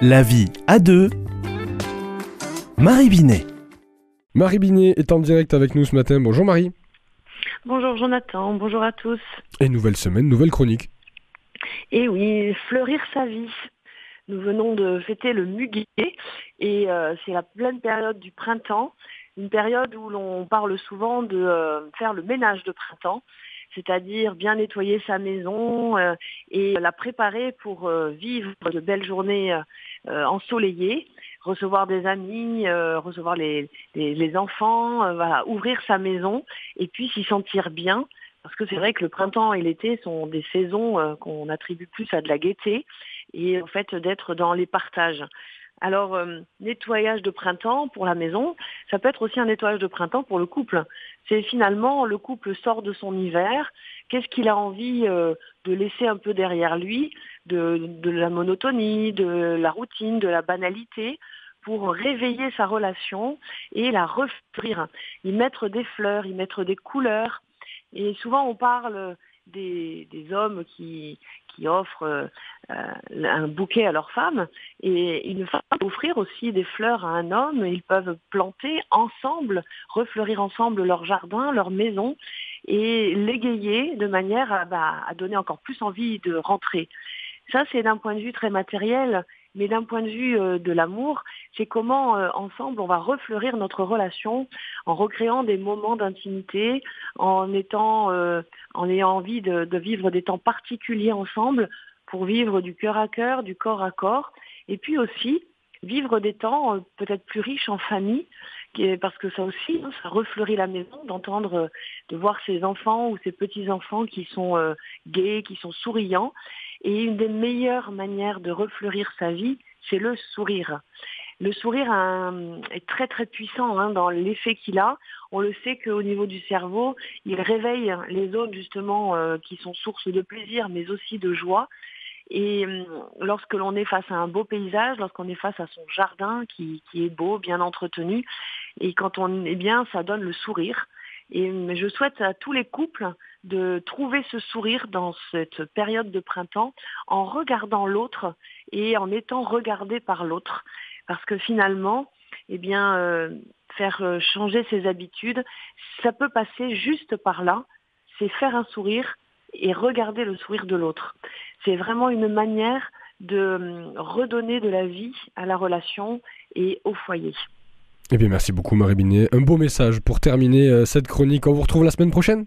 La vie à deux. Marie Binet. Marie Binet est en direct avec nous ce matin. Bonjour Marie. Bonjour Jonathan, bonjour à tous. Et nouvelle semaine, nouvelle chronique. Et oui, fleurir sa vie. Nous venons de fêter le muguet et euh, c'est la pleine période du printemps, une période où l'on parle souvent de euh, faire le ménage de printemps, c'est-à-dire bien nettoyer sa maison euh, et la préparer pour vivre de belles journées ensoleillées, recevoir des amis, recevoir les, les enfants, voilà, ouvrir sa maison et puis s'y sentir bien. Parce que c'est vrai que le printemps et l'été sont des saisons qu'on attribue plus à de la gaieté et en fait d'être dans les partages. Alors, euh, nettoyage de printemps pour la maison, ça peut être aussi un nettoyage de printemps pour le couple. C'est finalement, le couple sort de son hiver, qu'est-ce qu'il a envie euh, de laisser un peu derrière lui, de, de, la monotonie, de la routine, de la banalité, pour réveiller sa relation et la refleurir, y mettre des fleurs, y mettre des couleurs. Et souvent, on parle des, hommes qui, qui offrent euh, un bouquet à leur femme et une femme peut offrir aussi des fleurs à un homme. Ils peuvent planter ensemble, refleurir ensemble leur jardin, leur maison et l'égayer de manière à, bah, à donner encore plus envie de rentrer. Ça, c'est d'un point de vue très matériel, mais d'un point de vue euh, de l'amour, c'est comment euh, ensemble on va refleurir notre relation en recréant des moments d'intimité, en étant, euh, en ayant envie de, vivre des temps particuliers ensemble pour vivre du cœur à cœur, du corps à corps, et puis aussi vivre des temps peut-être plus riches en famille, parce que ça aussi, hein, ça refleurit la maison d'entendre, de voir ses enfants ou ses petits-enfants qui sont gais, qui sont souriants. Et une des meilleures manières de refleurir sa vie, c'est le sourire. Le sourire est très très puissant hein, dans l'effet qu'il a. On le sait qu'au niveau du cerveau, il réveille les zones justement euh, qui sont sources de plaisir, mais aussi de joie. Et hum, lorsque l'on est face à un beau paysage, lorsqu'on est face à son jardin qui, est beau, bien entretenu, et quand on est bien, ça donne le sourire. Et hum, je souhaite à tous les couples de trouver ce sourire dans cette période de printemps en regardant l'autre et en étant regardé par l'autre. Parce que finalement, eh bien, euh, faire euh, changer ses habitudes, ça peut passer juste par là. C'est faire un sourire et regarder le sourire de l'autre. C'est vraiment une manière de hum, redonner de la vie à la relation et au foyer. Eh bien, merci beaucoup, Marie Binet. Un beau message pour terminer euh, cette chronique. On vous retrouve la semaine prochaine